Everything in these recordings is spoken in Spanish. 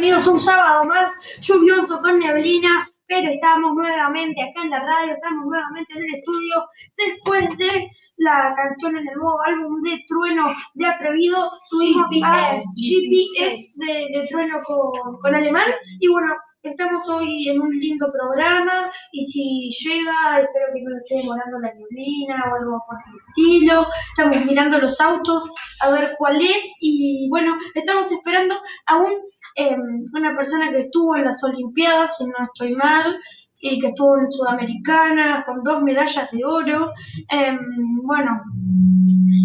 bienvenidos un sábado más lluvioso con neblina, pero estamos nuevamente acá en la radio, estamos nuevamente en el estudio después de la canción en el nuevo álbum de Trueno de Atrevido, tuvimos a GPS de, de Trueno con, con Alemán y bueno, Estamos hoy en un lindo programa y si llega, espero que no le esté demorando la neblina o algo por el estilo. Estamos mirando los autos a ver cuál es y bueno, estamos esperando a un, em, una persona que estuvo en las Olimpiadas, si no estoy mal, y que estuvo en Sudamericana con dos medallas de oro. Em, bueno,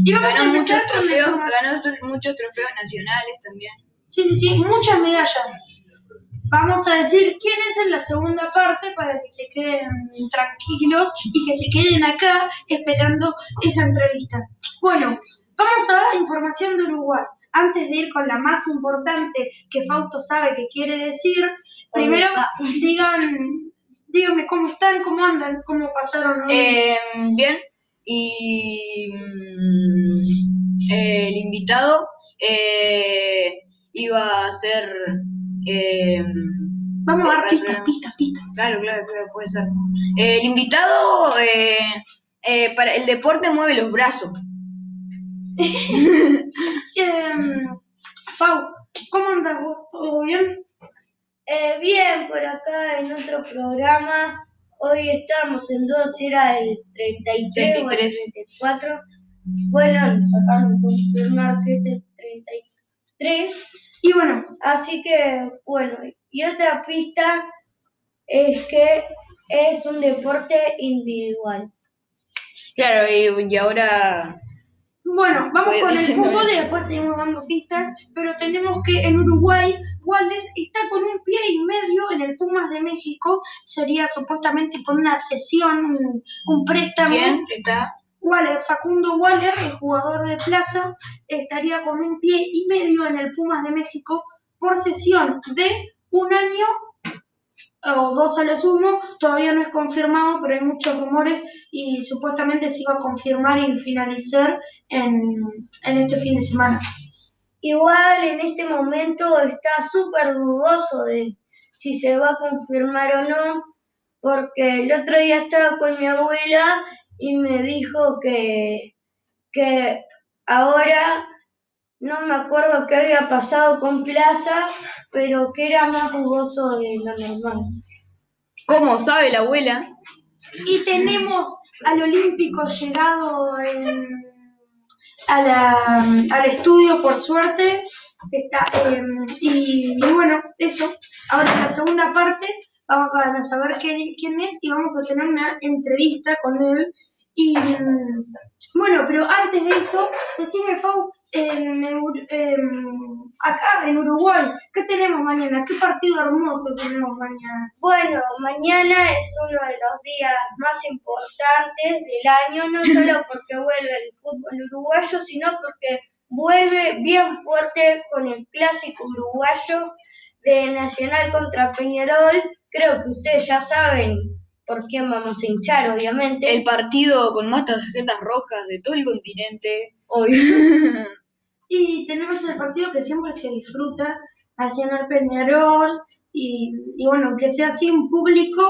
y vamos ganó, a muchos trofeos, ganó muchos trofeos nacionales también. Sí, sí, sí, muchas medallas vamos a decir quién es en la segunda parte para que se queden tranquilos y que se queden acá esperando esa entrevista. Bueno, vamos a información de Uruguay. Antes de ir con la más importante que Fausto sabe que quiere decir, primero digan, díganme cómo están, cómo andan, cómo pasaron. Eh, bien, y mm, el invitado eh, iba a ser eh, Vamos a dar pistas, pistas, pistas. Claro, claro, claro, puede ser. Eh, el invitado eh, eh, para el deporte mueve los brazos. Em, Fau, ¿cómo andas vos? ¿Todo bien? bien, por acá en otro programa. Hoy estamos en dos, era el 33, o el 34. Bueno, nos acaban de confirmar que es el 33. Y bueno, así que, bueno, y otra pista es que es un deporte individual. Claro, y, ahora... Bueno, vamos con el fútbol y después seguimos dando pistas, pero tenemos que en Uruguay Wallace está con un pie y medio en el Pumas de México, sería supuestamente por una sesión, un, préstamo. ¿Quién está? Waller, Facundo Waller, el jugador de plaza, estaría con un pie y medio en el Pumas de México por sesión de un año o dos a lo sumo, todavía no es confirmado, pero hay muchos rumores y supuestamente se iba a confirmar y finalizar en, en este fin de semana. Igual en este momento está súper dudoso de si se va a confirmar o no, porque el otro día estaba con mi abuela y me dijo que, que ahora no me acuerdo qué había pasado con Plaza, pero que era más jugoso de lo normal. ¿Cómo sabe la abuela? Y tenemos al Olímpico llegado en, al estudio, por suerte. Está, em, y, bueno, eso. Ahora la segunda parte vamos a saber quién es y vamos a tener una entrevista con él y bueno, pero antes de eso, decime, Fau, en, acá en Uruguay, ¿qué tenemos mañana? ¿Qué partido hermoso tenemos mañana? Bueno, mañana es uno de los días más importantes del año, no solo porque vuelve el fútbol uruguayo, sino porque vuelve bien fuerte con el clásico uruguayo de Nacional contra Peñarol. Creo que ustedes ya saben por quién vamos a hinchar, obviamente. El partido con más tarjetas rojas de todo el continente. Y tenemos el partido que siempre se disfruta, Nacional Peñarol. Y, y, bueno, que sea sin público,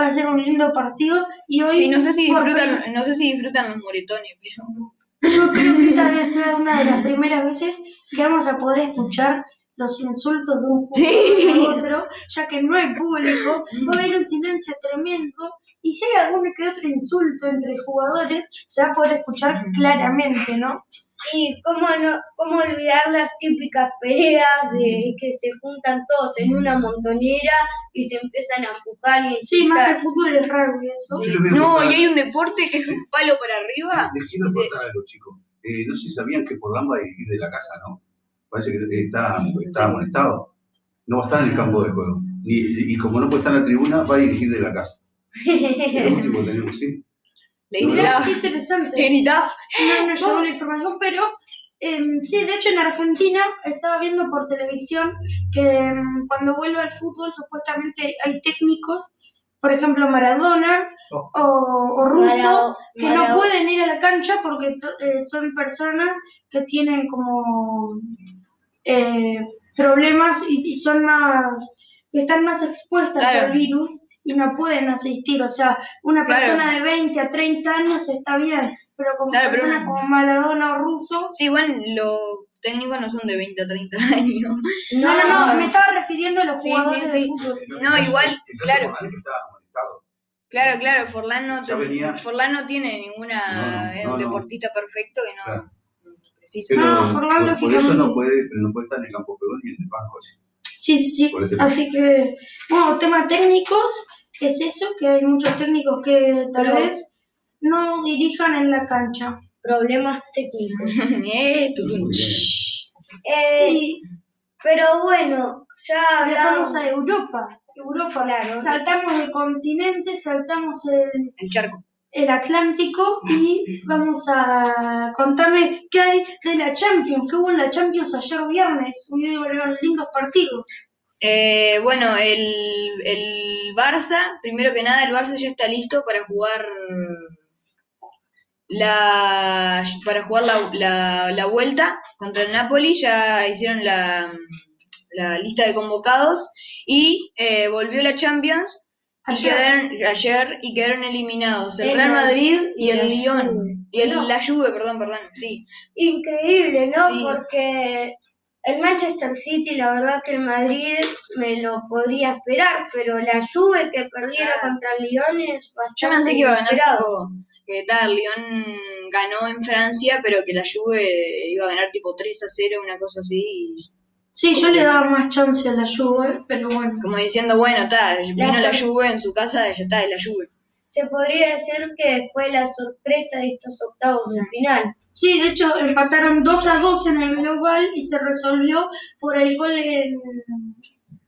va a ser un lindo partido. Y hoy. Sí, no sé si disfrutan, no sé si disfrutan los moretones, pero. Yo creo que esta debe ser una de las primeras veces que vamos a poder escuchar los insultos de un jugador a otro, ya que no hay público, va a haber un silencio tremendo y si hay algún que otro insulto entre jugadores, se va a poder escuchar claramente, ¿no? Y cómo, no, cómo olvidar las típicas peleas de que se juntan todos en una montonera y se empiezan a empujar y Sí, más que el fútbol es raro y eso. no, y hay un deporte que es un palo para arriba. Les quiero contar algo, chicos. Eh, no sé si sabían que por Lamba ir de la casa, ¿no? Parece que está, está amonestado. No va a estar en el campo de juego. y como no puede estar en la tribuna, va a dirigir de la casa. Es lo único que tenemos, ¿sí? Le qué interesante. No, no llegó la información, pero em, sí, de hecho en Argentina estaba viendo por televisión que em, cuando vuelve al fútbol supuestamente hay técnicos, por ejemplo Maradona oh. o, o, Russo, que no pueden ir a la cancha porque eh, son personas que tienen como eh, problemas y, y son más, están más expuestas Claro. al virus y no pueden asistir. O sea, una Claro. persona de 20 a 30 años está bien, pero como Claro, pero personas como Maradona o Russo, Sí, igual los técnicos no son de 20 a 30 años. no, no, no, me estaba refiriendo a los Sí, jugadores sí, de fútbol. No, igual, claro. Claro, claro, Forlán no, Forlán no tiene ninguna No, no, es no, un no. deportista perfecto que no Pero No, Forlán, por, por eso no puede, pero no puede estar en el campo peor ni en el banco. así. Sí, sí, sí. Este Así que, bueno, tema técnicos, es eso, que hay muchos técnicos que tal Pero- vez no dirijan en la cancha. Problemas técnicos. eh. Eh, pero bueno, ya hablamos. a Europa. Europa, Claro. saltamos el continente, saltamos el, El charco. El Atlántico y vamos a contarme qué hay de la Champions, qué hubo en la Champions ayer viernes. Hubo lindos partidos. Eh, bueno, el, el Barça, primero que nada, el Barça ya está listo para jugar la para jugar la, la, la vuelta contra el Napoli. Ya hicieron la, la lista de convocados y eh, volvió la Champions y quedaron ayer y quedaron eliminados el El Real Madrid y y el Lyon y el, No. la Juve, perdón, perdón, sí. Increíble, ¿no? Sí. Porque el Manchester City, la verdad que el Madrid me lo podría esperar, pero la Juve que perdiera Claro. contra el Lyon es bastante Yo pensé que iba a ganar tipo, que tal, Lyon ganó en Francia, pero que la Juve iba a ganar tipo 3 a 0, una cosa así, y Sí, yo le daba más chance a la Juve, pero bueno. como diciendo, bueno, está, vino la Juve en su casa, ya está, es la Juve. Se podría decir que fue la sorpresa de estos octavos de final. Sí, de hecho empataron 2 a 2 en el global y se resolvió por el gol en-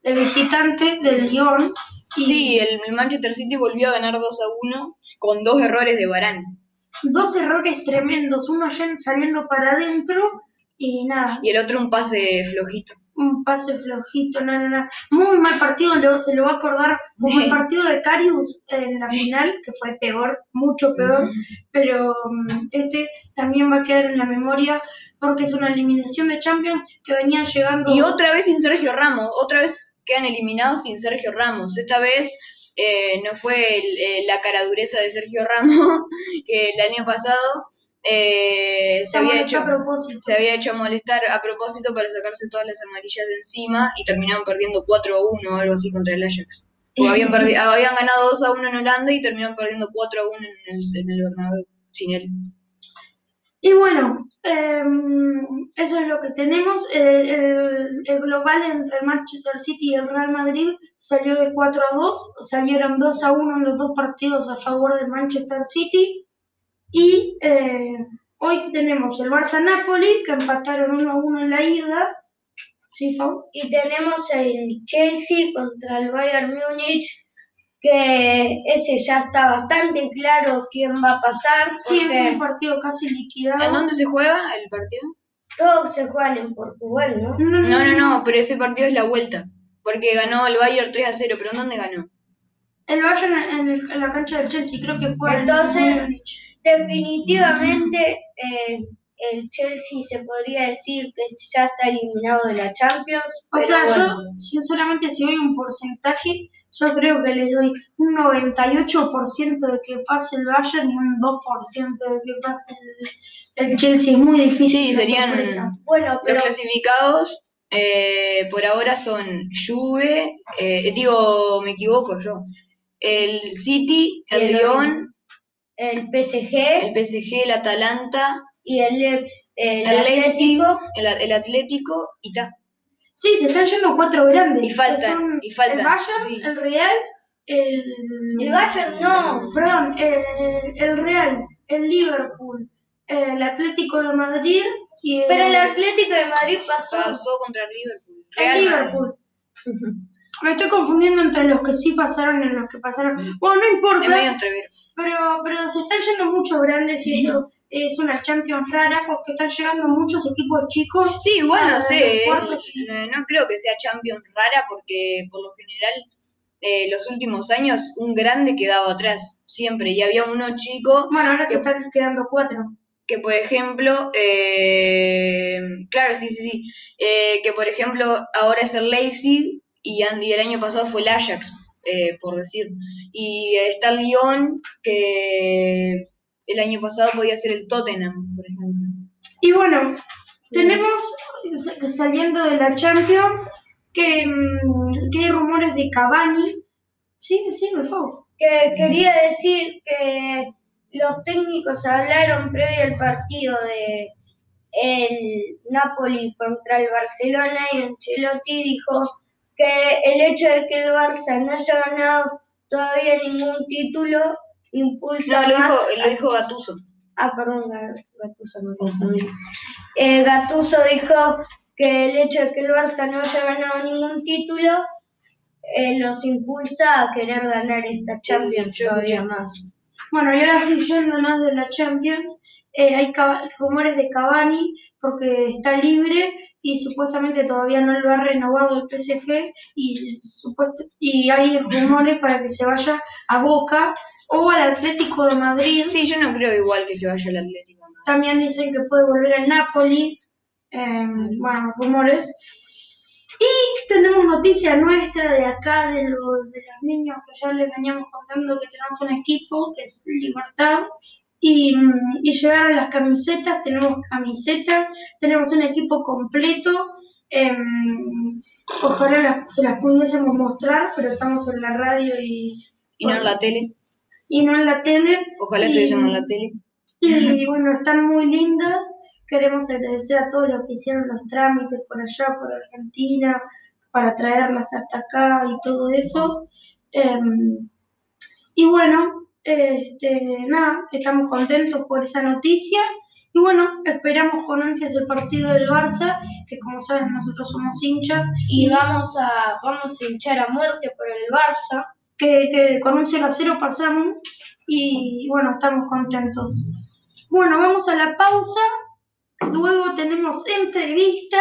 de visitante del Lyon. Y Sí, el, el Manchester City volvió a ganar 2 a 1 con dos errores de Varane. dos errores tremendos, uno saliendo para adentro y nada, Y el otro un pase flojito. un pase flojito, nada, nada. Muy mal partido, lo- se lo va a acordar. Como el partido de Carius en la final, que fue peor, mucho peor, pero mm, este también va a quedar en la memoria porque es una eliminación de Champions que venía llegando... Y otra vez sin Sergio Ramos, otra vez quedan eliminados sin Sergio Ramos. Esta vez eh, no fue el- eh, la caradureza de Sergio Ramos, que el año pasado eh, se, había hecho, a propósito. se había hecho molestar a propósito para sacarse todas las amarillas de encima y terminaron perdiendo 4 a 1 o algo así contra el Ajax. O habían, perdi- habían ganado 2 a 1 en Holanda y terminaron perdiendo 4 a 1 en el, en el Bernabéu, sin él. Y bueno, em, eso es lo que tenemos. Eh, el, el global entre el Manchester City y el Real Madrid salió de 4 a 2, salieron 2 a 1 en los dos partidos a favor del Manchester City. Y eh, hoy tenemos el Barça-Napoli, que empataron 1 a 1 en la ida. Sí, Fau. Y tenemos el Chelsea contra el Bayern Múnich, que ese ya está bastante claro quién va a pasar, Sí, es un partido casi liquidado. ¿En dónde se juega el partido? todos se juegan en Portugal, ¿no? No, No, no, no, pero ese partido es la vuelta. Porque ganó el Bayern 3 a 0, pero ¿en dónde ganó? El Bayern en, el- en la cancha del Chelsea, creo que fue. en Entonces, Múnich. Definitivamente eh, el Chelsea se podría decir que ya está eliminado de la Champions. O pero sea, bueno, yo, sinceramente, si doy un porcentaje, yo creo que le doy un 98% de que pase el Bayern y un 2% de que pase el, el Chelsea. Es muy difícil. Sí, serían bueno, los clasificados. eh, por ahora son Juve, eh, digo, me equivoco yo. El City, el el Lyon, el el PSG PSG, el Atalanta, y el, Leps- el, el Leipzig, Atlético el, el Atlético y ta. Sí, se están yendo cuatro grandes. Y faltan, que son y faltan, El Bayern, sí. el Real, el. El Bayern no. Perdón, el, el Real, el Liverpool, el Atlético de Madrid y el. Pero el Atlético de Madrid pasó. Pasó contra el Liverpool. el Madrid. Liverpool. Me estoy confundiendo entre los que sí pasaron y los que pasaron. Bueno, no importa, pero, pero se están yendo muchos grandes y eso es una Champions rara porque están llegando muchos equipos chicos. Sí, igual no a sé, los eh, no, no creo que sea Champions rara porque por lo general eh, los últimos años un grande quedaba atrás, siempre, y había uno chico, Bueno, ahora se Que- están quedando cuatro. que por ejemplo, eh, claro, sí, sí, sí, eh, que por ejemplo ahora es el Leipzig y, y el año pasado fue el Ajax, eh, por decir. Y está el Lyon, que el año pasado podía ser el Tottenham, por ejemplo. Y bueno, tenemos, sa- saliendo de la Champions, que, mm, que hay rumores de Cavani. Sí, sí, por favor. Que quería decir que los técnicos hablaron previo al partido de el Napoli contra el Barcelona y Ancelotti dijo que el hecho de que el Barça no haya ganado todavía ningún título impulsa No, lo más dijo, lo dijo Gattuso. Ah, perdón, Ga- Gattuso me confundí. Eh, Gattuso dijo que el hecho de que el Barça no haya ganado ningún título eh, los impulsa a querer ganar esta Champions yo todavía escuché. más. Bueno, y ahora sí, yendo más de la Champions, eh, hay rumores de Cavani porque está libre y supuestamente todavía no lo ha renovado el PSG y, y hay rumores para que se vaya a Boca o al Atlético de Madrid. Sí, yo no creo igual que se vaya el Atlético. ¿no? También dicen que puede volver al Napoli. eh, bueno, rumores. Y tenemos noticia nuestra de acá, de, los de los niños que ya les veníamos contando que tenemos un equipo, que es Libertad. Y, y llegaron las camisetas, tenemos camisetas, tenemos un equipo completo. em, ojalá las- se las pudiésemos mostrar, pero estamos en la radio y, Y no en la tele. y no en la tele. Ojalá estuviésemos en la tele. y bueno, están muy lindas. Queremos agradecer a todos los que hicieron los trámites por allá, por Argentina, para traerlas hasta acá y todo eso. Em, y bueno, este, nada, estamos contentos por esa noticia. Y bueno, esperamos con ansias el partido del Barça, que como saben nosotros somos hinchas, Y vamos a, vamos a hinchar a muerte por el Barça. que, que con un 0 a 0 pasamos y bueno, estamos contentos. Bueno, vamos a la pausa. Luego tenemos entrevista.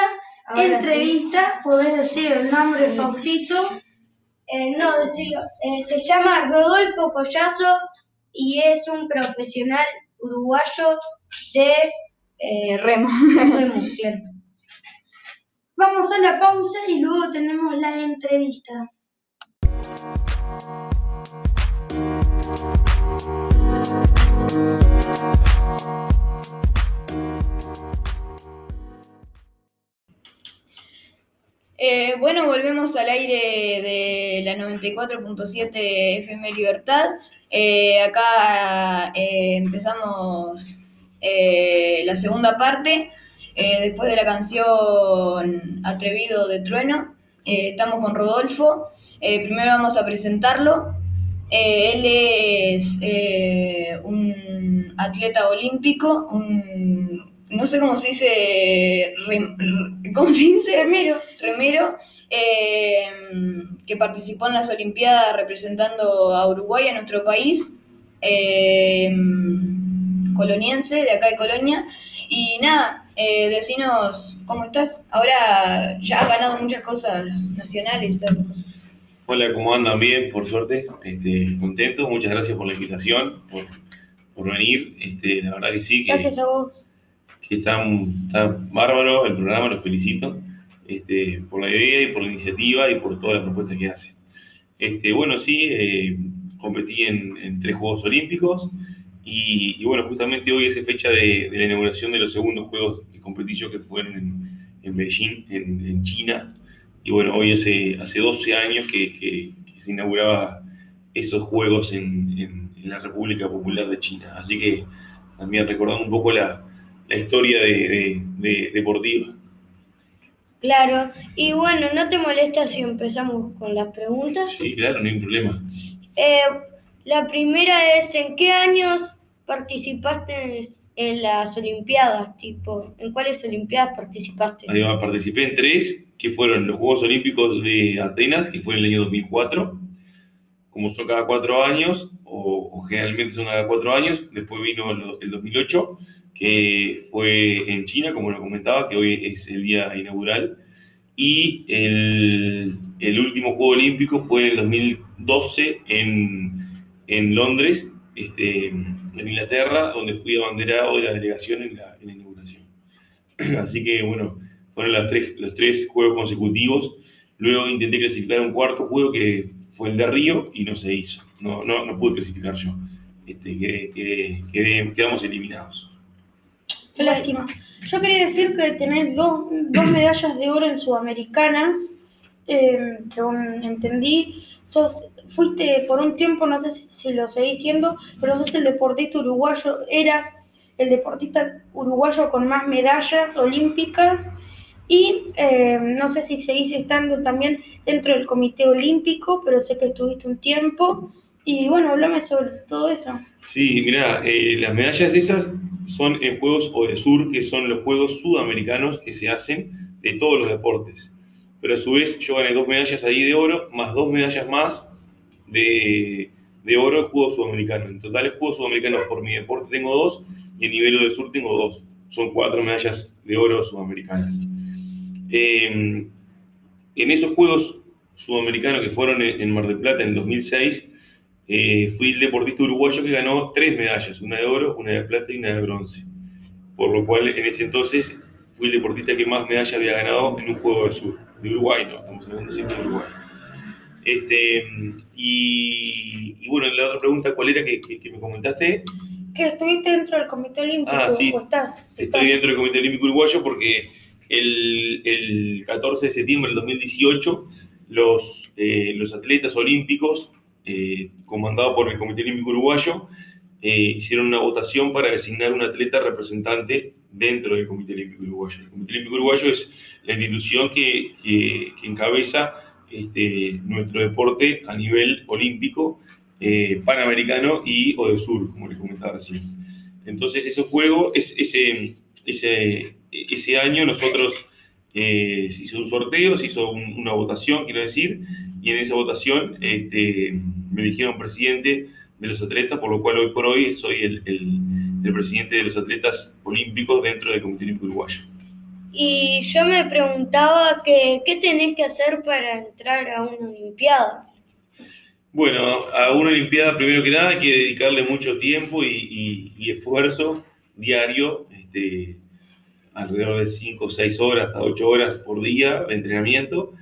Ahora entrevista, podés decir el nombre, Faustito. Eh, no, decirlo. Eh, se llama Rodolfo Collazo y es un profesional uruguayo de eh, Remo. remo, cierto. Vamos a la pausa y luego tenemos la entrevista. Eh, bueno, volvemos al aire de la 94.7 FM Libertad. Eh, acá eh, empezamos eh, la segunda parte. después de la canción Atrevido de Trueno, estamos con Rodolfo. Primero vamos a presentarlo. Él es un atleta olímpico, un, no sé cómo se dice, ¿cómo se dice? Remero. remero, eh, que participó en las Olimpiadas representando a Uruguay, a nuestro país, eh, coloniense, de acá de Colonia. Y nada, eh, decinos cómo estás. Ahora ya has ganado muchas cosas nacionales. tal. Hola, ¿cómo andan? Bien, por suerte. Este, contento, muchas gracias por la invitación, por, por venir. Este, la verdad que sí, que, Gracias a vos. que está, está bárbaro el programa, los felicito este, por la idea y por la iniciativa y por todas las propuestas que hacen. Este, bueno, sí, eh, competí en, en tres Juegos Olímpicos y, y bueno, justamente hoy es fecha de, de la inauguración de los segundos Juegos que competí yo, que fueron en, en Beijing, en, en China. Y bueno, hoy hace, hace 12 años que, que- que se inauguraba esos Juegos en la República Popular de China. Así que también recordando un poco la, la historia de, de- de- deportiva. Claro. Y bueno, ¿no te molesta si empezamos con las preguntas? Sí, claro, no hay problema. Eh, la primera es, ¿en qué años participaste en, las Olimpiadas? Tipo, ¿en cuáles Olimpiadas participaste? Va, participé en tres, que fueron los Juegos Olímpicos de Atenas, que fue en el año 2004, como son cada cuatro años, o, o generalmente son cada cuatro años, después vino el 2008, que fue en China, como lo comentaba, que hoy es el día inaugural, y el, el último Juego Olímpico fue en el 2012 en, en Londres, este, en Inglaterra, donde fui abanderado de la delegación en la, en la inauguración. Así que bueno, fueron las tres, los tres juegos consecutivos. Luego intenté clasificar un cuarto juego que fue el de Río y no se hizo. No, no, no pude clasificar yo. Este, quedé- quedé- quedamos eliminados. Lástima. Yo quería decir que tenés dos, dos medallas de oro en Sudamericanas, eh, según entendí. Sos, fuiste por un tiempo, no sé si, si lo seguís siendo, pero sos el deportista uruguayo, eras el deportista uruguayo con más medallas olímpicas y eh, no sé si seguís estando también dentro del Comité Olímpico, pero sé que estuviste un tiempo. Y bueno, hablame sobre todo eso. Sí, mira, las medallas esas son en Juegos ODESUR, que son los Juegos Sudamericanos que se hacen de todos los deportes. Pero a su vez yo gané dos medallas ahí de oro, más dos medallas más de, de oro en Juegos Sudamericanos. En total, en Juegos Sudamericanos por mi deporte tengo dos y en nivel ODESUR tengo dos. Son cuatro medallas de oro sudamericanas. Eh, en esos Juegos Sudamericanos que fueron en Mar del Plata en el 2006, eh, fui el deportista uruguayo que ganó tres medallas, una de oro, una de plata y una de bronce. Por lo cual, en ese entonces, fui el deportista que más medallas había ganado en un juego del sur, de Uruguay, no, estamos hablando siempre de Uruguay. Este, y, y bueno, la otra pregunta, ¿cuál era que, que- que me comentaste? Que estuviste dentro del Comité Olímpico, Ah, sí. o estás. Estoy estás. dentro del Comité Olímpico Uruguayo porque el, el 14 de septiembre del 2018 los, eh, los atletas olímpicos, eh, comandados por el Comité Olímpico Uruguayo, eh, hicieron una votación para designar un atleta representante dentro del Comité Olímpico Uruguayo. El Comité Olímpico Uruguayo es la institución que, encabeza este, nuestro deporte a nivel olímpico, eh, panamericano y ODESUR, como les comentaba recién. Entonces, ese juego, es, ese, año nosotros eh, se hizo un sorteo, se hizo un- una votación, quiero decir, y en esa votación este, me eligieron presidente de los atletas, por lo cual hoy por hoy soy el, el- el presidente de los atletas olímpicos dentro del Comité Olímpico Uruguayo. Y yo me preguntaba que, qué tenés que hacer para entrar a una Olimpiada. Bueno, a una Olimpiada, primero que nada, hay que dedicarle mucho tiempo y, y- y esfuerzo diario, este, alrededor de 5 o 6 horas, hasta 8 horas por día de entrenamiento.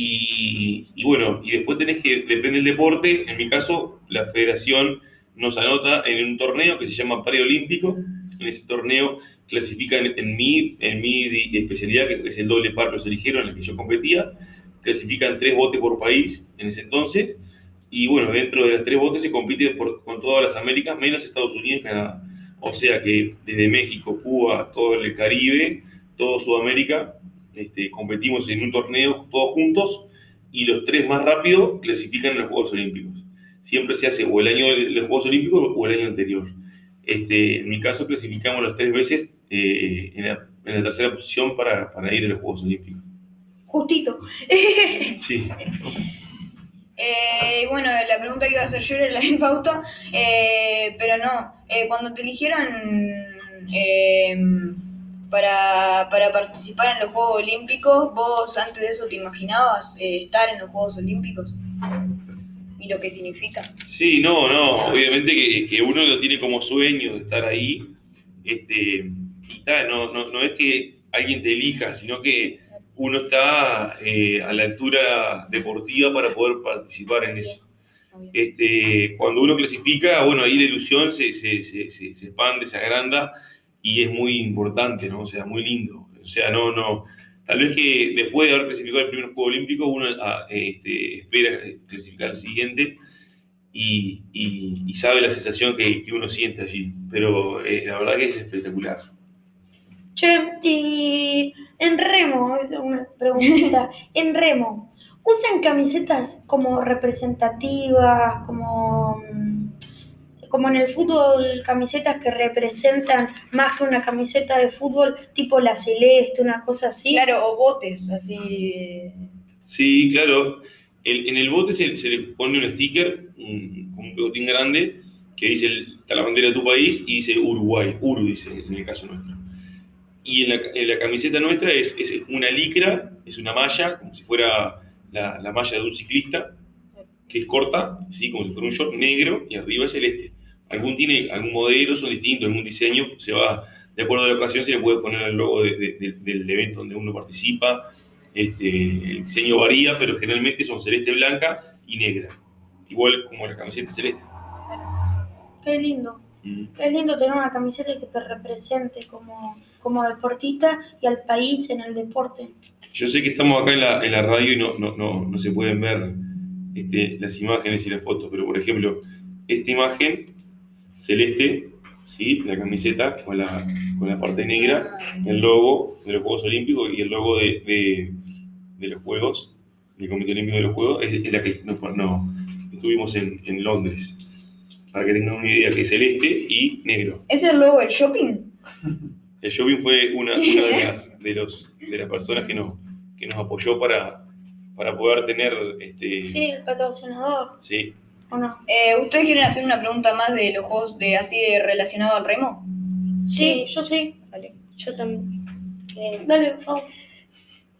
Y, y bueno, y después tenés que, depende del deporte, en mi caso, la federación nos anota en un torneo que se llama preolímpico. En ese torneo clasifican en mi, en mi especialidad, que es el doble par, los eligieron, en el que yo competía. Clasifican tres botes por país en ese entonces. Y bueno, dentro de las tres botes se compite por- con todas las Américas, menos Estados Unidos y Canadá. O sea que desde México, Cuba, todo el Caribe, todo Sudamérica, este, competimos en un torneo todos juntos y los tres más rápidos clasifican en los Juegos Olímpicos. Siempre se hace o el año de los Juegos Olímpicos o el año anterior. Este, en mi caso clasificamos las tres veces eh, en, la, en la tercera posición para, para ir a los Juegos Olímpicos. Justito. Sí. Eh, bueno, la pregunta que iba a hacer yo era la de pauta, eh, pero no. Eh, cuando te eligieron para, para participar en los Juegos Olímpicos, ¿vos antes de eso te imaginabas eh, estar en los Juegos Olímpicos? ¿Y lo que significa? Sí, no, no, obviamente que, que uno lo tiene como sueño de estar ahí, este, y tal, no, no, no es que alguien te elija, sino que uno está eh, a la altura deportiva para poder participar en eso. Este, cuando uno clasifica, bueno, ahí la ilusión se, se, se, se, expande, se agranda y es muy importante, ¿no? O sea, muy lindo. O sea, no, no. Tal vez que después de haber clasificado el primer Juego Olímpico, uno ah, este, espera clasificar el siguiente y, y- y sabe la sensación que, que uno siente allí. Pero eh, la verdad que es espectacular. Che, y en remo, una preguntita, en remo, ¿usan camisetas como representativas, como, como en el fútbol, camisetas que representan más que una camiseta de fútbol, tipo la celeste, una cosa así? Claro, o botes, así. Sí, claro. El- en el bote se, se le pone un sticker, un, con un pegotín grande, que dice el- está la bandera de tu país y dice Uruguay, Uru dice en el caso nuestro. Y en la, en la camiseta nuestra es, es una licra, es una malla, como si fuera la, la malla de un ciclista, que es corta, ¿sí? como si fuera un short negro, y arriba es celeste. Algún tiene algún modelo, son distintos, algún diseño, se va de acuerdo a la ocasión, se le puede poner el logo de- de- de- del evento donde uno participa. Este, el diseño varía, pero generalmente son celeste, blanca y negra, igual como la camiseta celeste. Qué lindo. Mm. Qué lindo tener una camiseta que te represente como, como deportista y al país en el deporte. Yo sé que estamos acá en la, en la radio y no, no, no, no se pueden ver este, las imágenes y las fotos, pero por ejemplo, esta imagen celeste, ¿sí? la camiseta con la, con la parte negra, el logo de los Juegos Olímpicos y el logo de, de, de los Juegos, del Comité Olímpico de los Juegos, es, es la que no, no, estuvimos en, en Londres. Para que tengan una idea, que es celeste y negro. ¿Es el logo del shopping? El shopping fue una, una de, las, de, los, de las personas que nos, que nos apoyó para, para poder tener, este, Sí, el patrocinador, sí. ¿O no? Eh, ¿Ustedes quieren hacer una pregunta más de los juegos de así de relacionado al remo? Sí, yo sí. Vale. Yo también. Eh, Dale, por favor.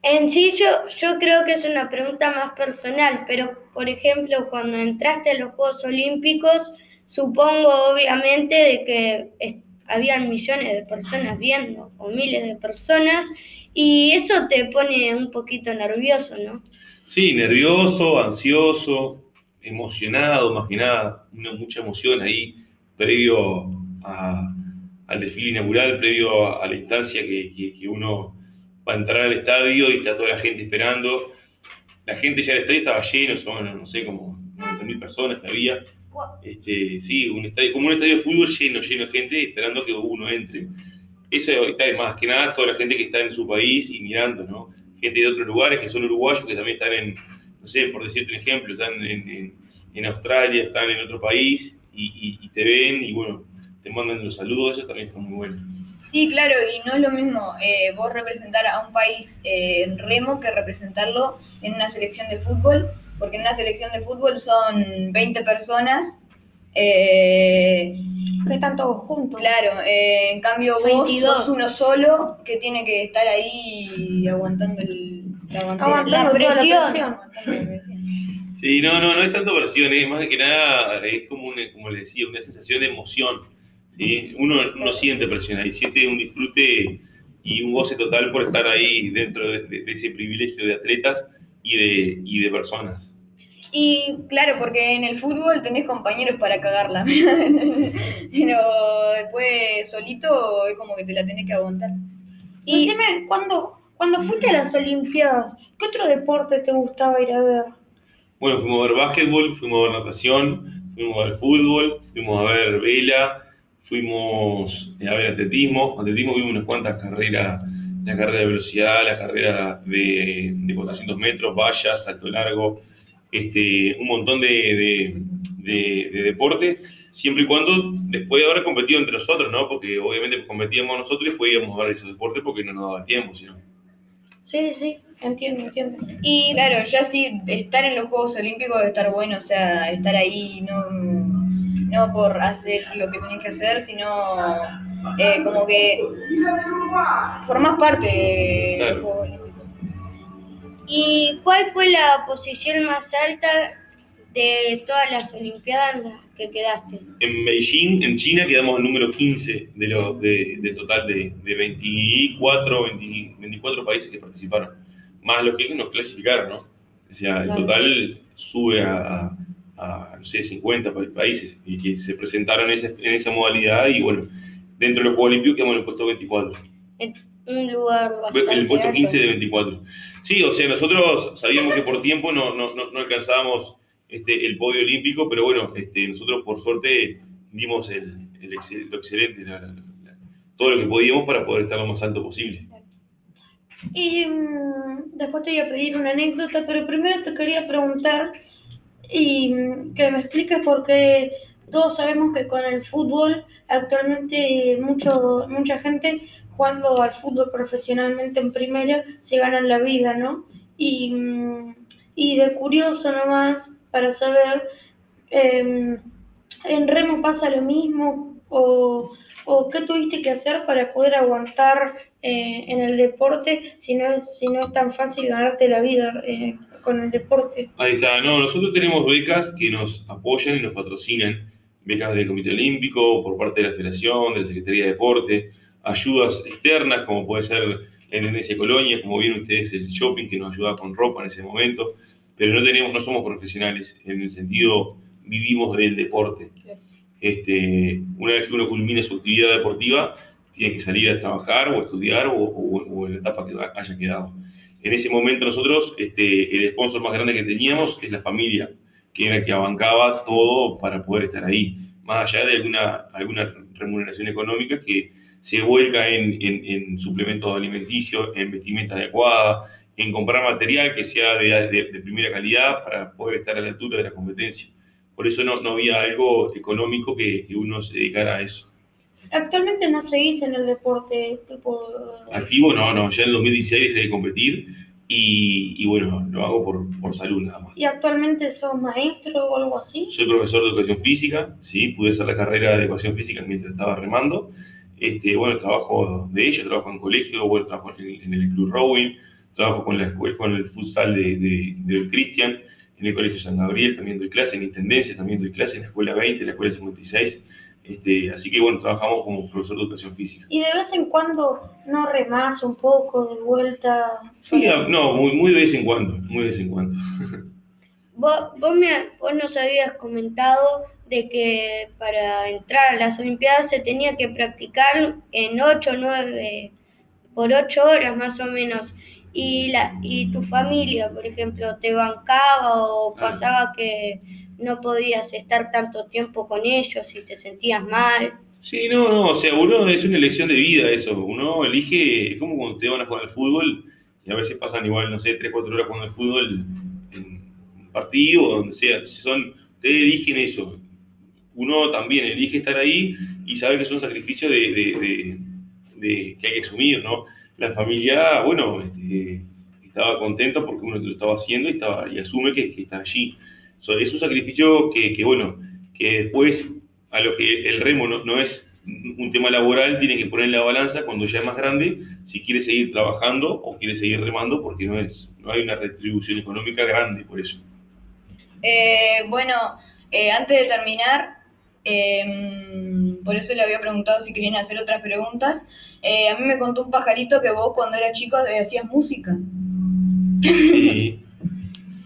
En sí, yo, yo creo que es una pregunta más personal, pero por ejemplo, cuando entraste a los Juegos Olímpicos, supongo obviamente de que habían millones de personas viendo, o miles de personas, y eso te pone un poquito nervioso, ¿no? Sí, nervioso, ansioso, emocionado, más que nada, una, mucha emoción ahí, previo al desfile inaugural, previo a, la instancia que, uno va a entrar al estadio y está toda la gente esperando. La gente ya el estadio estaba lleno, son, no sé, como 90.000 personas había. Este, sí, un estadio, como un estadio de fútbol lleno, lleno de gente esperando que uno entre. Eso está más que nada toda la gente que está en su país y mirando, ¿no? Gente de otros lugares que son uruguayos que también están en, no sé, por decirte un ejemplo, están en, en- en Australia, están en otro país y, y- y te ven y bueno, te mandan los saludos, eso también está muy bueno. Sí, claro, y no es lo mismo eh, vos representar a un país eh, en remo que representarlo en una selección de fútbol, porque en una selección de fútbol son 20 personas. eh, Que están todos juntos. claro, eh, en cambio vos 22. sos uno solo que tiene que estar ahí aguantando el, La toda presión. Aguantando la presión. Sí, no, no, no es tanto presión, es más que nada, es como, una, como les decía, una sensación de emoción. ¿sí? Uno no siente presión ahí, siente un disfrute y un goce total por estar ahí dentro de, de- de ese privilegio de atletas y de, y de personas. Y claro, porque en el fútbol tenés compañeros para cagarla, pero después solito es como que te la tenés que aguantar. Y decime, cuando, cuando fuiste a las Olimpiadas, ¿qué otro deporte te gustaba ir a ver? Bueno, fuimos a ver básquetbol, fuimos a ver natación, fuimos a ver fútbol, fuimos a ver vela, fuimos a ver atletismo. Atletismo vimos unas cuantas carreras, la carrera de velocidad, la carrera de, de 400 metros, vallas, salto largo, este, un montón de deportes, siempre y cuando después de haber competido entre nosotros, ¿no? Porque obviamente competíamos nosotros y después íbamos a ver esos deportes porque no nos daba tiempo, sino. Sí, sí, entiendo, entiendo. Y claro, ya sí, estar en los Juegos Olímpicos debe estar bueno, o sea, estar ahí no, no por hacer lo que tenés que hacer, sino eh, como que formás parte de los Juegos Olímpicos. ¿Y cuál fue la posición más alta de todas las Olimpiadas que quedaste? En Beijing, en China, quedamos el número 15 de lo, de, del total de, de 24, 20 24 países que participaron, más los que nos clasificaron, ¿no? O sea, el total sube a, a, no sé, 50 pa- países y que se presentaron en esa, en esa modalidad y bueno, dentro de los Juegos Olímpicos quedamos en el puesto 24. Un lugar bastante El puesto alto. 15 de 24. Sí, o sea, nosotros sabíamos que por tiempo no, no, no, no alcanzábamos este, el podio olímpico, pero bueno, este, nosotros por suerte dimos el, el excel- lo excelente, la- la- la- todo lo que podíamos para poder estar lo más alto posible. Y mm, después te voy a pedir una anécdota, pero primero te quería preguntar y mm, que me expliques porque todos sabemos que con el fútbol actualmente mucho, mucha gente jugando al fútbol profesionalmente en primera se ganan la vida, ¿no? Y, mm, y de curioso nomás para saber, em, ¿en Remo pasa lo mismo? ¿O, o qué tuviste que hacer para poder aguantar eh, en el deporte si no, es, si no es tan fácil ganarte la vida eh, con el deporte? Ahí está, no, nosotros tenemos becas que nos apoyan y nos patrocinan becas del Comité Olímpico, por parte de la Federación, de la Secretaría de Deporte, ayudas externas, como puede ser la Intendencia de Colonia, como vieron ustedes el shopping que nos ayudaba con ropa en ese momento, pero no tenemos, no somos profesionales, en el sentido vivimos del deporte. Este, una vez que uno culmina su actividad deportiva, tiene que salir a trabajar o estudiar o, o- o en la etapa que haya quedado. En ese momento nosotros, este, el sponsor más grande que teníamos es la familia, que era el que abancaba todo para poder estar ahí, más allá de alguna, alguna remuneración económica que se vuelca en, en, en suplementos alimenticios, en vestimenta adecuada, en comprar material que sea de, de- de primera calidad para poder estar a la altura de la competencia. Por eso no, no había algo económico que, que uno se dedicara a eso. Actualmente no seguís en el deporte, tipo... Activo, no, no, ya en el 2016 dejé de competir y, y bueno, lo hago por, por salud nada más. ¿Y actualmente sos maestro o algo así? Soy profesor de educación física, sí, pude hacer la carrera de educación física mientras estaba remando. Este, bueno, trabajo de ello, trabajo en colegio, bueno, trabajo en, en el club rowing, trabajo con la escuela, con el futsal de, de, del Cristian, en el colegio San Gabriel también doy clase, en Intendencia también doy clase, en la escuela 20, en la escuela 56. Este, así que bueno, trabajamos como profesor de educación física. ¿Y de vez en cuando no remás un poco de vuelta? Sí, no, muy, muy de vez en cuando, muy de vez en cuando. Vos, vos, me, vos nos habías comentado de que para entrar a las Olimpiadas se tenía que practicar en 8 o 9, por 8 horas más o menos. Y, la, y tu familia, por ejemplo, te bancaba o pasaba que no podías estar tanto tiempo con ellos y te sentías mal. Sí, no, no, o sea, uno es una elección de vida eso. Uno elige, es como cuando ustedes van a jugar al fútbol y a veces pasan igual, no sé, 3, 4 horas jugando al fútbol en un partido o donde sea. Entonces son, ustedes eligen eso. Uno también elige estar ahí y sabe que son sacrificios de, de- de- de- que hay que asumir, ¿no? La familia, bueno, este, estaba contenta porque uno lo estaba haciendo y, estaba, y asume que, que está allí. Es un sacrificio que, que, bueno, que después a lo que el remo no, no es un tema laboral, tiene que poner en la balanza cuando ya es más grande si quiere seguir trabajando o quiere seguir remando porque no, es, no hay una retribución económica grande por eso. Eh, bueno, eh, antes de terminar, eh, por eso le había preguntado si querían hacer otras preguntas. Eh, a mí me contó un pajarito que vos cuando eras chico hacías música. Sí,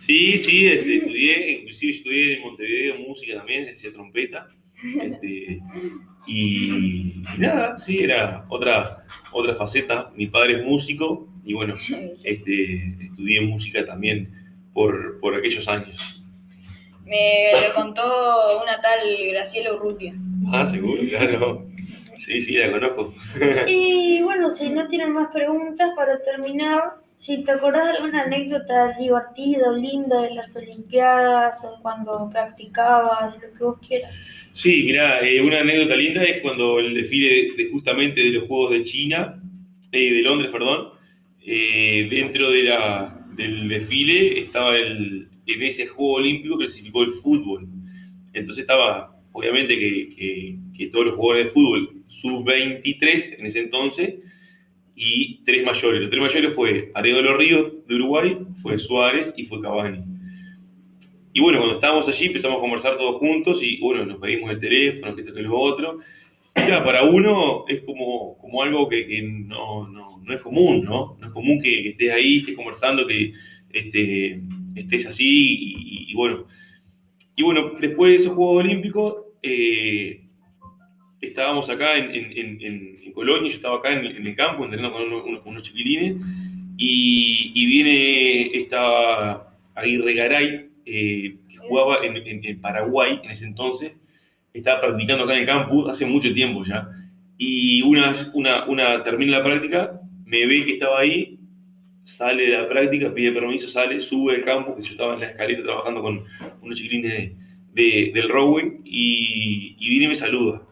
sí, sí este, estudié, inclusive estudié en Montevideo música también, hacía trompeta. Este, y, y nada, sí, era otra, otra faceta. Mi padre es músico y bueno, este, estudié música también por, por aquellos años. Me lo contó una tal Graciela Urrutia. Ah, seguro, claro. Sí, sí, la conozco. Y bueno, si no tienen más preguntas para terminar, si te acordás de alguna anécdota divertida o linda de las Olimpiadas o cuando practicabas, lo que vos quieras. Sí, mirá, eh, una anécdota linda es cuando el desfile de, justamente de los Juegos de China, eh, de Londres, perdón, eh, dentro de la, del desfile estaba el, en ese Juego Olímpico clasificó el fútbol. Entonces estaba, obviamente, que, que- todos los jugadores de fútbol, sub-23 en ese entonces, y tres mayores. Los tres mayores fue Arevalo Ríos de Uruguay, fue Suárez y fue Cavani. Y bueno, cuando estábamos allí empezamos a conversar todos juntos y bueno, nos pedimos el teléfono, que esto, que lo otro. Claro, para uno es como, como algo que, que no, no, no es común, ¿no? No es común que, que estés ahí, estés conversando, que este, estés así y, y bueno. Y bueno, después de esos Juegos Olímpicos, eh, estábamos acá en, en, en, en- Colonia, yo estaba acá en, el campo entrenando con unos, unos- chiquilines y, y viene esta Aguirre Garay, eh, que jugaba en, Paraguay en ese entonces, estaba practicando acá en el campus hace mucho tiempo ya. Y una, una, una termina la práctica, me ve que estaba ahí, sale de la práctica, pide permiso, sale, sube al campo, que yo estaba en la escalera trabajando con unos chiquilines de, de- del rowing, y, viene y me saluda.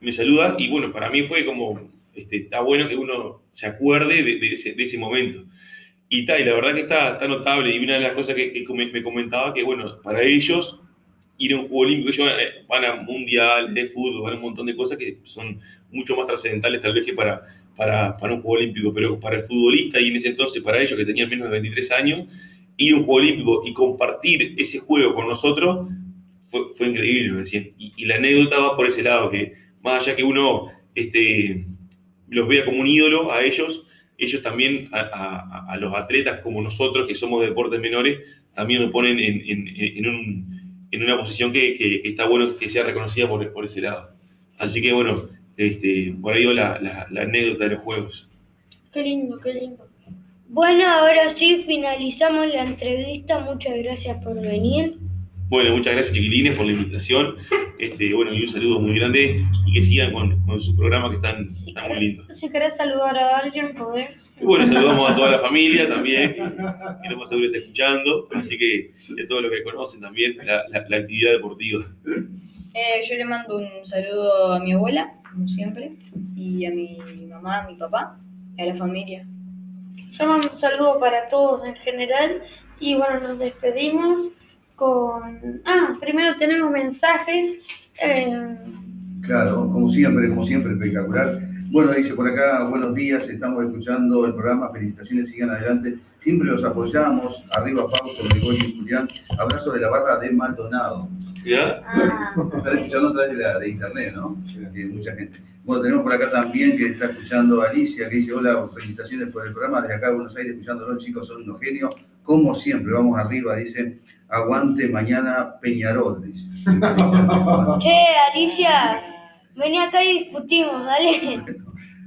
Me saluda, y bueno, para mí fue como, este, está bueno que uno se acuerde de, ese, de ese momento. Y, ta, y la verdad que está, está notable. Y una de las cosas que, que me comentaba que, bueno, para ellos ir a un juego olímpico, ellos van, eh, van a mundial de fútbol, van a un montón de cosas que son mucho más trascendentales tal vez que para, para, para un juego olímpico, pero para el futbolista y en ese entonces para ellos que tenían menos de 23 años, ir a un juego olímpico y compartir ese juego con nosotros fue, fue increíble decían. Y, y la anécdota va por ese lado, que más allá que uno este, los vea como un ídolo a ellos, ellos también a, a- a los atletas como nosotros, que somos de deportes menores, también nos ponen en, en- en un- en una posición que, que- que está bueno que sea reconocida por, por ese lado. Así que bueno, este, por ahí va la, la- la anécdota de los juegos. Qué lindo, qué lindo. Bueno, ahora sí finalizamos la entrevista. Muchas gracias por venir. Bueno, muchas gracias chiquilines por la invitación. Este, bueno, y un saludo muy grande y que sigan con, con su programa que están, Si están muy lindos. si querés saludar a alguien, podés. Y bueno, saludamos a toda la familia también, que lo más seguro está escuchando, así que de todos los que conocen también la, la- la actividad deportiva. Eh, yo le mando un saludo a mi abuela, como siempre, y a mi mamá, a mi papá, y a la familia. Yo mando un saludo para todos en general y bueno, nos despedimos con... Ah, primero tenemos mensajes. eh, Claro, como siempre, como siempre, espectacular. Bueno, dice por acá, buenos días, estamos escuchando el programa, felicitaciones, sigan adelante. Siempre los apoyamos, arriba con Gregorio y Julián. Abrazo de la barra de Maldonado. ¿Ya? Ah, Están escuchando a través de, la, de internet, ¿no? Mucha gente. Bueno, tenemos por acá también que está escuchando Alicia, que dice, hola, felicitaciones por el programa, desde acá de Buenos Aires, escuchándolo, chicos, son unos genios. Como siempre, vamos arriba, dice, aguante mañana Peñarol, dice. che, Alicia, vení acá y discutimos, dale.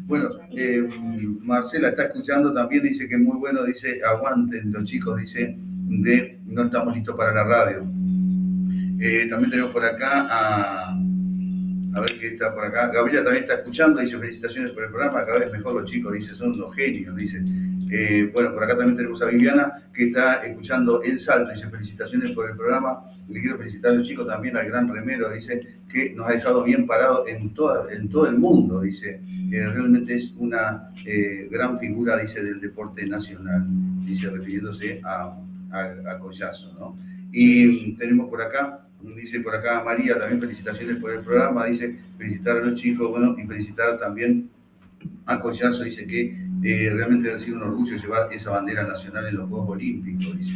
Bueno, eh, Marcela está escuchando también, dice que muy bueno, dice, aguanten los chicos, dice, de no estamos listos para la radio. Eh, también tenemos por acá a, a ver qué está por acá. Gabriela también está escuchando, dice felicitaciones por el programa, cada vez mejor los chicos, dice, son unos genios, dice. Eh, bueno, por acá también tenemos a Viviana que está escuchando El Salto, dice felicitaciones por el programa. Le quiero felicitar a los chicos también al gran remero, dice que nos ha dejado bien parado en, toda, en todo el mundo, dice. que realmente es una eh, gran figura, dice, del deporte nacional, dice, refiriéndose a, a, a Collazo, ¿no? Y tenemos por acá, dice por acá María, también felicitaciones por el programa, dice felicitar a los chicos, bueno, y felicitar también a Collazo, dice que eh, realmente ha sido un orgullo llevar esa bandera nacional en los Juegos Olímpicos, dice.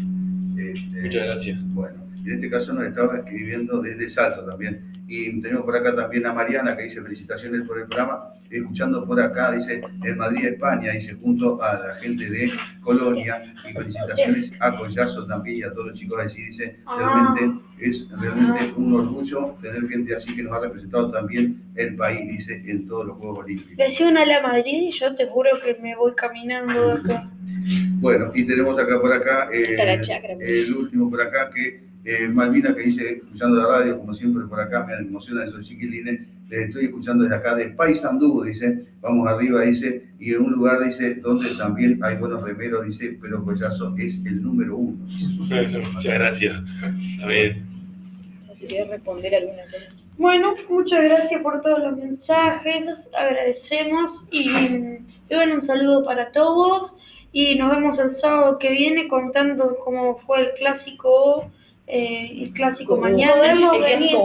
Este, Muchas gracias. bueno, en este caso nos estaba escribiendo desde Salto también. Y tenemos por acá también a Mariana que dice felicitaciones por el programa. Escuchando por acá, dice en Madrid, España, dice junto a la gente de Colonia. Y felicitaciones a Collazo también y a todos los chicos allí. Dice, realmente es realmente un orgullo tener gente así que nos ha representado también el país, dice, en todos los Juegos Olímpicos. Decí una a la Madrid y yo te juro que me voy caminando de acá. Bueno, y tenemos acá por acá eh, el último por acá que eh, Malvina que dice, escuchando la radio, como siempre por acá, me emociona esos chiquilines, les estoy escuchando desde acá de Paysandú, dice, vamos arriba, dice, y en un lugar, dice, donde también hay buenos remeros, dice, pero Collazo es el número uno. Muchas gracias. A ver, Si querés responder alguna cosa. Bueno, muchas gracias por todos los mensajes, agradecemos. Y, y bueno, un saludo para todos. Y nos vemos el sábado que viene contando cómo fue el clásico, eh, el clásico mañana. Podemos El venir,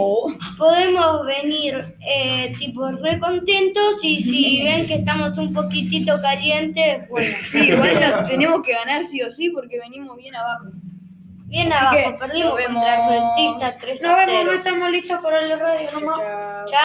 podemos venir eh, tipo re contentos y si ven que estamos un poquitito calientes, bueno, Sí, lo tenemos que ganar sí o sí porque venimos bien abajo. bien Así abajo, perdimos nos contra el vemos. Frentista 3 Nos a vemos, 0. no estamos listos para la radio nomás. Chao. Chao.